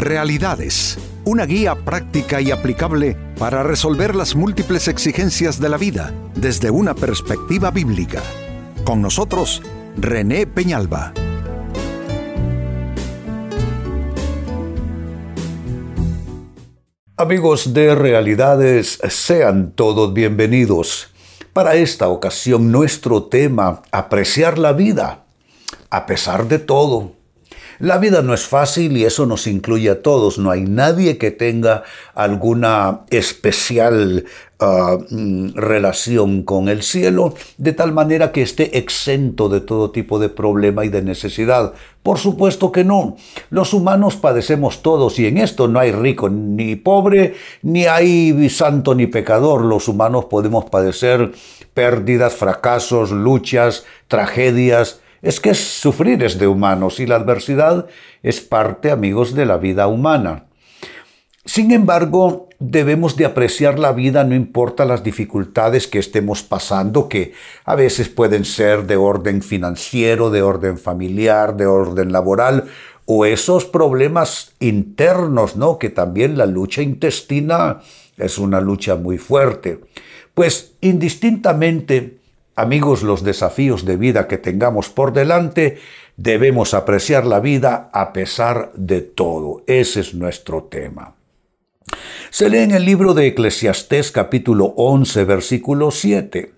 Realidades, una guía práctica y aplicable para resolver las múltiples exigencias de la vida desde una perspectiva bíblica. Con nosotros, René Peñalba. Amigos de Realidades, sean todos bienvenidos. Para esta ocasión nuestro tema, apreciar la vida, a pesar de todo. La vida no es fácil y eso nos incluye a todos. No hay nadie que tenga alguna especial mm, relación con el cielo, de tal manera que esté exento de todo tipo de problema y de necesidad. Por supuesto que no. Los humanos padecemos todos y en esto no hay rico ni pobre, ni hay santo ni pecador. Los humanos podemos padecer pérdidas, fracasos, luchas, tragedias, es que sufrir es de humanos y la adversidad es parte, amigos, de la vida humana. Sin embargo, debemos de apreciar la vida no importa las dificultades que estemos pasando, que a veces pueden ser de orden financiero, de orden familiar, de orden laboral, o esos problemas internos, ¿no? Que también la lucha intestina es una lucha muy fuerte. Pues indistintamente Amigos, los desafíos de vida que tengamos por delante, debemos apreciar la vida a pesar de todo. Ese es nuestro tema. Se lee en el libro de Eclesiastés capítulo 11 versículo 7.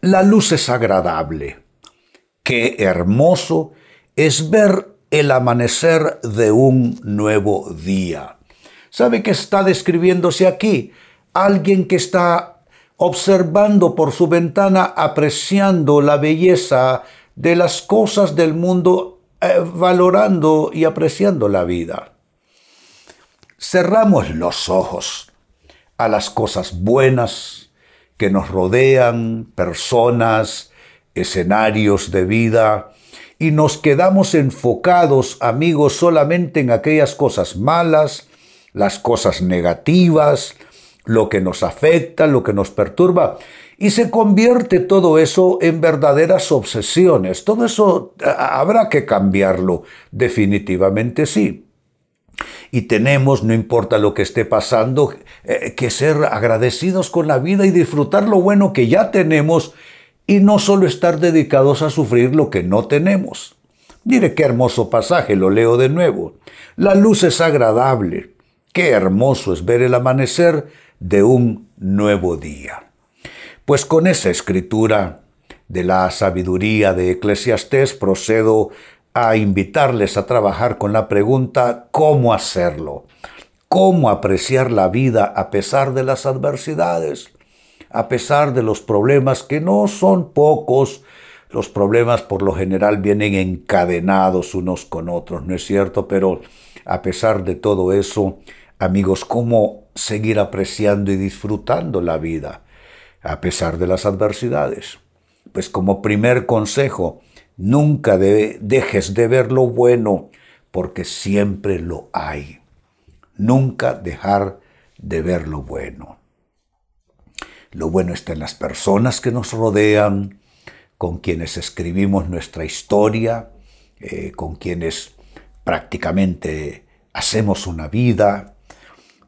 La luz es agradable. Qué hermoso es ver el amanecer de un nuevo día. ¿Sabe qué está describiéndose aquí? Alguien que está observando por su ventana, apreciando la belleza de las cosas del mundo, eh, valorando y apreciando la vida. Cerramos los ojos a las cosas buenas que nos rodean, personas, escenarios de vida, y nos quedamos enfocados, amigos, solamente en aquellas cosas malas, las cosas negativas, lo que nos afecta, lo que nos perturba. Y se convierte todo eso en verdaderas obsesiones. Todo eso habrá que cambiarlo, definitivamente sí. Y tenemos, no importa lo que esté pasando, eh, que ser agradecidos con la vida y disfrutar lo bueno que ya tenemos y no solo estar dedicados a sufrir lo que no tenemos. Mire qué hermoso pasaje, lo leo de nuevo. La luz es agradable. Qué hermoso es ver el amanecer de un nuevo día. Pues con esa escritura de la sabiduría de Eclesiastés procedo a invitarles a trabajar con la pregunta ¿cómo hacerlo? ¿Cómo apreciar la vida a pesar de las adversidades? A pesar de los problemas que no son pocos, los problemas por lo general vienen encadenados unos con otros, ¿no es cierto? Pero a pesar de todo eso, amigos, ¿cómo seguir apreciando y disfrutando la vida a pesar de las adversidades. Pues como primer consejo, nunca dejes de ver lo bueno porque siempre lo hay. Nunca dejar de ver lo bueno. Lo bueno está en las personas que nos rodean, con quienes escribimos nuestra historia, eh, con quienes prácticamente hacemos una vida,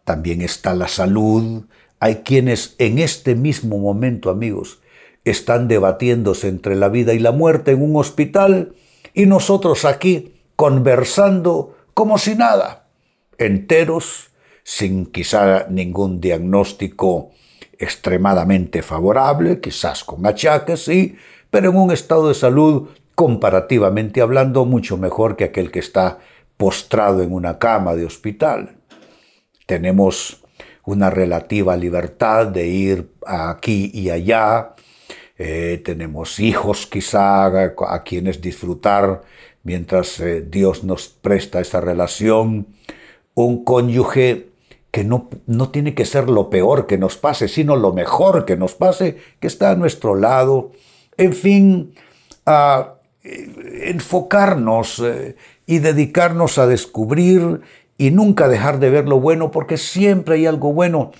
también está la salud. Hay quienes en este mismo momento, amigos, están debatiéndose entre la vida y la muerte en un hospital y nosotros aquí conversando como si nada, enteros, sin quizá ningún diagnóstico extremadamente favorable, quizás con achaques, sí, pero en un estado de salud comparativamente hablando mucho mejor que aquel que está postrado en una cama de hospital. Tenemos una relativa libertad de ir aquí y allá, eh, tenemos hijos quizá a quienes disfrutar mientras eh, Dios nos presta esa relación, un cónyuge que no, no, tiene que ser lo peor que nos pase, sino lo mejor que nos pase, que está a nuestro lado, en fin, a eh, enfocarnos y dedicarnos a descubrir y nunca dejar de ver lo bueno porque siempre hay algo bueno.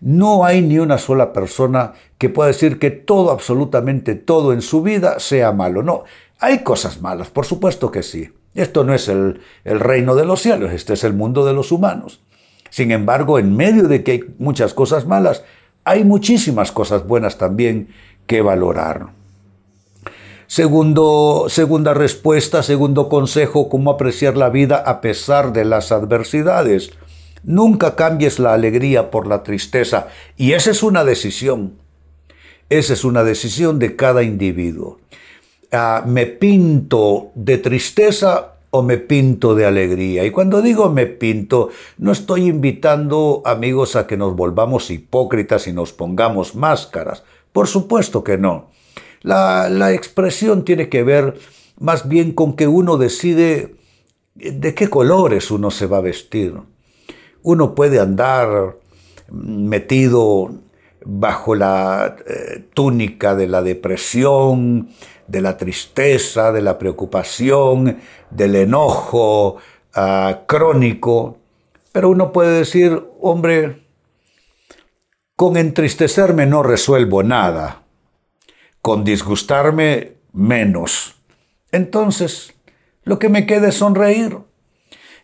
No hay ni una sola persona que pueda decir que todo, absolutamente todo en su vida sea malo. No, hay cosas malas, por supuesto que sí. Esto no es el, el reino de los cielos, este es el mundo de los humanos. Sin embargo, en medio de que hay muchas cosas malas, hay muchísimas cosas buenas también que valorar. Segundo, segunda respuesta, segundo consejo, cómo apreciar la vida a pesar de las adversidades. Nunca cambies la alegría por la tristeza. Y esa es una decisión. Esa es una decisión de cada individuo. Ah, me pinto de tristeza o me pinto de alegría. Y cuando digo me pinto, no estoy invitando amigos a que nos volvamos hipócritas y nos pongamos máscaras. Por supuesto que no. La, la expresión tiene que ver más bien con que uno decide de qué colores uno se va a vestir. Uno puede andar metido bajo la eh, túnica de la depresión, de la tristeza, de la preocupación, del enojo ah, crónico, pero uno puede decir, hombre, con entristecerme no resuelvo nada, con disgustarme menos. Entonces, lo que me queda es sonreír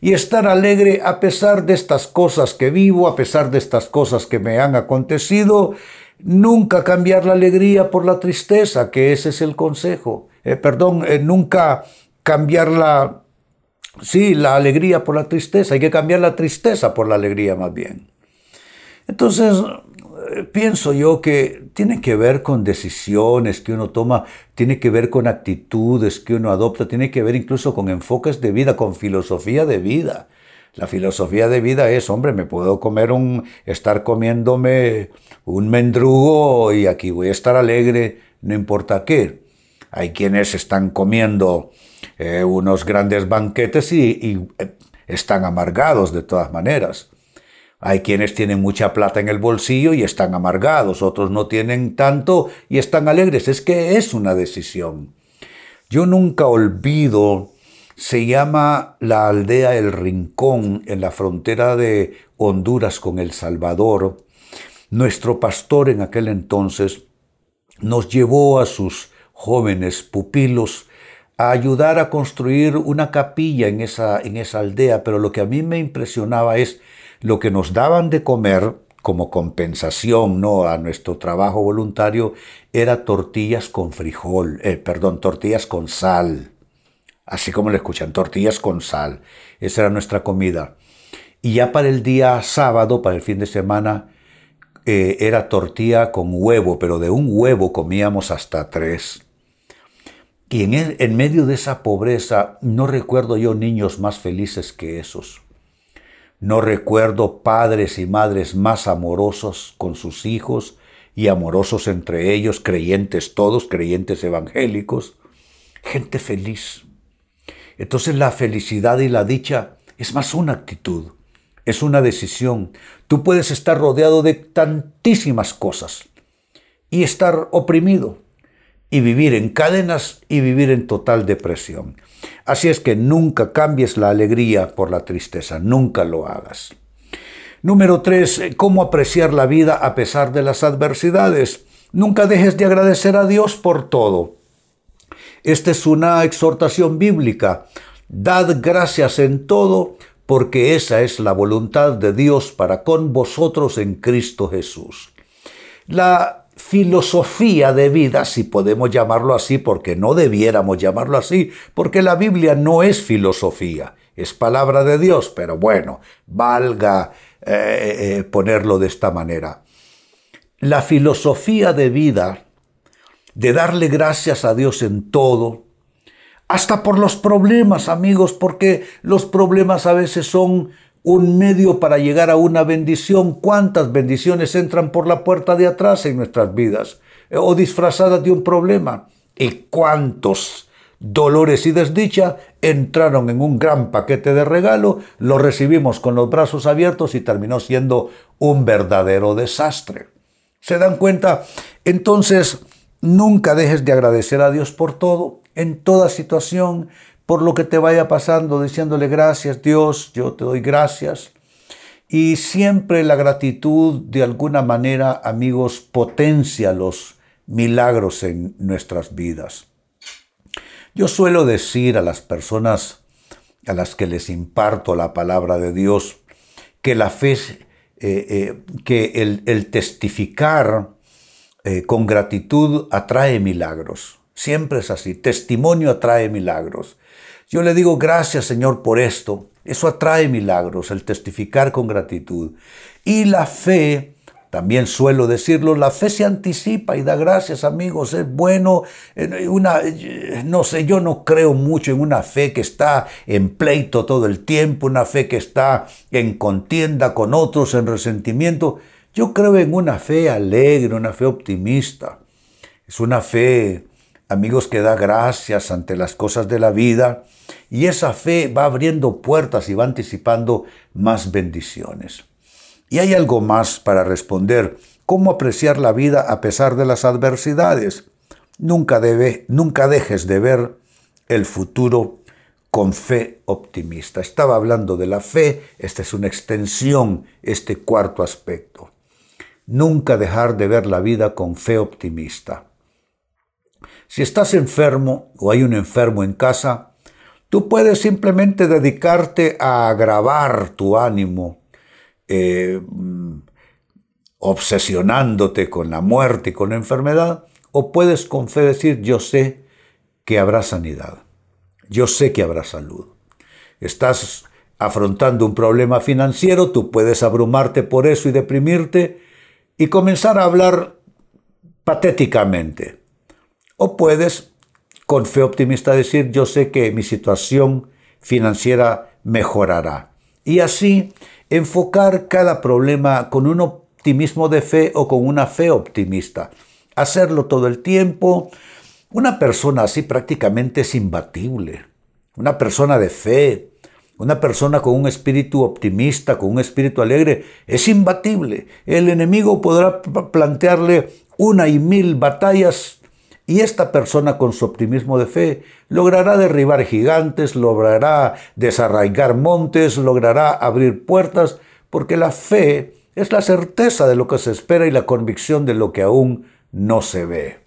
y estar alegre a pesar de estas cosas que vivo, a pesar de estas cosas que me han acontecido, nunca cambiar la alegría por la tristeza, que ese es el consejo. Eh, perdón, eh, nunca cambiar la, sí, la alegría por la tristeza, hay que cambiar la tristeza por la alegría más bien. Entonces, pienso yo que tiene que ver con decisiones que uno toma, tiene que ver con actitudes que uno adopta, tiene que ver incluso con enfoques de vida, con filosofía de vida. La filosofía de vida es, hombre, me puedo comer un, estar comiéndome un mendrugo y aquí voy a estar alegre, no importa qué. Hay quienes están comiendo eh, unos grandes banquetes y eh, están amargados de todas maneras. Hay quienes tienen mucha plata en el bolsillo y están amargados, otros no tienen tanto y están alegres. Es que es una decisión. Yo nunca olvido, se llama la aldea El Rincón en la frontera de Honduras con El Salvador. Nuestro pastor en aquel entonces nos llevó a sus jóvenes pupilos a ayudar a construir una capilla en esa, en esa aldea, pero lo que a mí me impresionaba es lo que nos daban de comer como compensación ¿no? a nuestro trabajo voluntario era tortillas con frijol, eh, perdón, tortillas con sal. Así como le escuchan, tortillas con sal. Esa era nuestra comida. Y ya para el día sábado, para el fin de semana, eh, era tortilla con huevo, pero de un huevo comíamos hasta tres. Y en, en medio de esa pobreza, no recuerdo yo niños más felices que esos. No recuerdo padres y madres más amorosos con sus hijos y amorosos entre ellos, creyentes todos, creyentes evangélicos, gente feliz. Entonces la felicidad y la dicha es más una actitud, es una decisión. Tú puedes estar rodeado de tantísimas cosas y estar oprimido y vivir en cadenas y vivir en total depresión. Así es que nunca cambies la alegría por la tristeza, nunca lo hagas. Número tres, cómo apreciar la vida a pesar de las adversidades. Nunca dejes de agradecer a Dios por todo. Esta es una exhortación bíblica. Dad gracias en todo, porque esa es la voluntad de Dios para con vosotros en Cristo Jesús. La filosofía de vida, si podemos llamarlo así, porque no debiéramos llamarlo así, porque la Biblia no es filosofía, es palabra de Dios, pero bueno, valga eh, eh, ponerlo de esta manera. La filosofía de vida, de darle gracias a Dios en todo, hasta por los problemas, amigos, porque los problemas a veces son un medio para llegar a una bendición. ¿Cuántas bendiciones entran por la puerta de atrás en nuestras vidas? Eh, o disfrazadas de un problema. ¿Y cuántos dolores y desdicha entraron en un gran paquete de regalo? Lo recibimos con los brazos abiertos y terminó siendo un verdadero desastre. ¿Se dan cuenta? Entonces, nunca dejes de agradecer a Dios por todo, en toda situación, por lo que te vaya pasando, diciéndole gracias Dios, yo te doy gracias. Y siempre la gratitud de alguna manera, amigos, potencia los milagros en nuestras vidas. Yo suelo decir a las personas a las que les imparto la palabra de Dios, que la fe, eh, eh, que el, testificar eh, con gratitud atrae milagros. Siempre es así, testimonio atrae milagros. Yo le digo gracias Señor por esto. Eso atrae milagros, el testificar con gratitud. Y la fe también suelo decirlo, la fe se anticipa y da gracias, amigos. Es bueno, eh, una, eh, no sé, yo no creo mucho en una fe que está en pleito todo el tiempo, una fe que está en contienda con otros, en resentimiento. Yo creo en una fe alegre, una fe optimista. Es una fe, amigos, que da gracias ante las cosas de la vida y esa fe va abriendo puertas y va anticipando más bendiciones. Y hay algo más para responder. ¿Cómo apreciar la vida a pesar de las adversidades? Nunca, nunca dejes de ver el futuro con fe optimista. Estaba hablando de la fe, esta es una extensión, este cuarto aspecto. Nunca dejar de ver la vida con fe optimista. Si estás enfermo o hay un enfermo en casa, tú puedes simplemente dedicarte a agravar tu ánimo eh, obsesionándote con la muerte y con la enfermedad, o puedes con fe decir, yo sé que habrá sanidad, yo sé que habrá salud. Estás afrontando un problema financiero, tú puedes abrumarte por eso y deprimirte y comenzar a hablar patéticamente. O puedes con fe optimista decir, yo sé que mi situación financiera mejorará. Y así enfocar cada problema con un optimismo de fe o con una fe optimista. Hacerlo todo el tiempo. Una persona así prácticamente es imbatible. Una persona de fe, una persona con un espíritu optimista, con un espíritu alegre, es imbatible. El enemigo podrá plantearle una y mil batallas y esta persona con su optimismo de fe logrará derribar gigantes, logrará desarraigar montes, logrará abrir puertas, porque la fe es la certeza de lo que se espera y la convicción de lo que aún no se ve.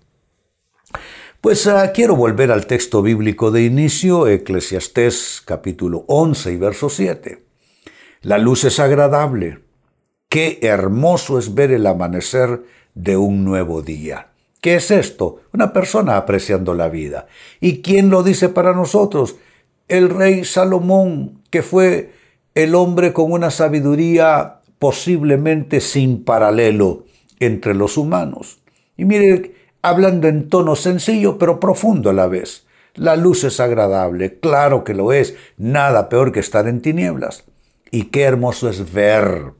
Pues ah, quiero volver al texto bíblico de inicio, Eclesiastés capítulo 11 y verso 7. La luz es agradable. Qué hermoso es ver el amanecer de un nuevo día. ¿Qué es esto? Una persona apreciando la vida. ¿Y quién lo dice para nosotros? El rey Salomón, que fue el hombre con una sabiduría posiblemente sin paralelo entre los humanos. Y mire, hablando en tono sencillo pero profundo a la vez. La luz es agradable, claro que lo es, nada peor que estar en tinieblas. Y qué hermoso es ver.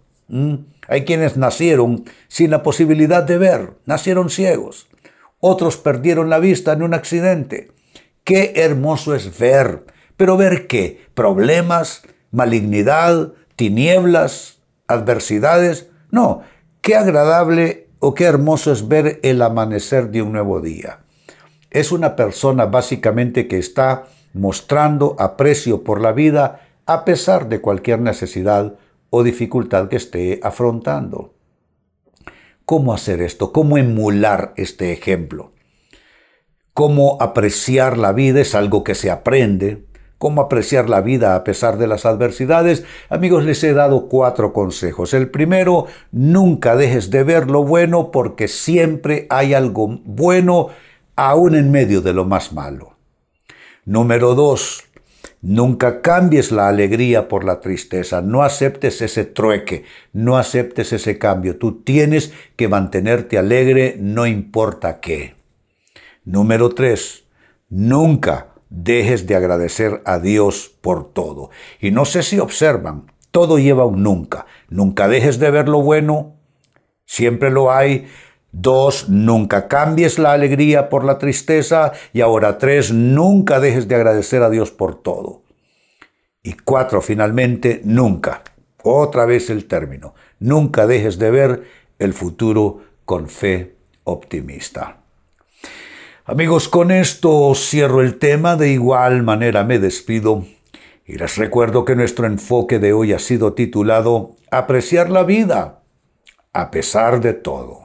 Hay quienes nacieron sin la posibilidad de ver, nacieron ciegos otros perdieron la vista en un accidente. Qué hermoso es ver. Pero ver qué? Problemas, malignidad, tinieblas, adversidades. No, qué agradable o qué hermoso es ver el amanecer de un nuevo día. Es una persona básicamente que está mostrando aprecio por la vida a pesar de cualquier necesidad o dificultad que esté afrontando. ¿Cómo hacer esto? ¿Cómo emular este ejemplo? ¿Cómo apreciar la vida? Es algo que se aprende. ¿Cómo apreciar la vida a pesar de las adversidades? Amigos, les he dado cuatro consejos. El primero, nunca dejes de ver lo bueno porque siempre hay algo bueno aún en medio de lo más malo. Número dos, Nunca cambies la alegría por la tristeza, no aceptes ese trueque, no aceptes ese cambio. Tú tienes que mantenerte alegre, no importa qué. Número tres, nunca dejes de agradecer a Dios por todo. Y no sé si observan, todo lleva un nunca. Nunca dejes de ver lo bueno, siempre lo hay. Dos, nunca cambies la alegría por la tristeza. Y ahora tres, nunca dejes de agradecer a Dios por todo. Y cuatro, finalmente, nunca. Otra vez el término. Nunca dejes de ver el futuro con fe optimista. Amigos, con esto cierro el tema, de igual manera me despido y les recuerdo que nuestro enfoque de hoy ha sido titulado Apreciar la vida a pesar de todo.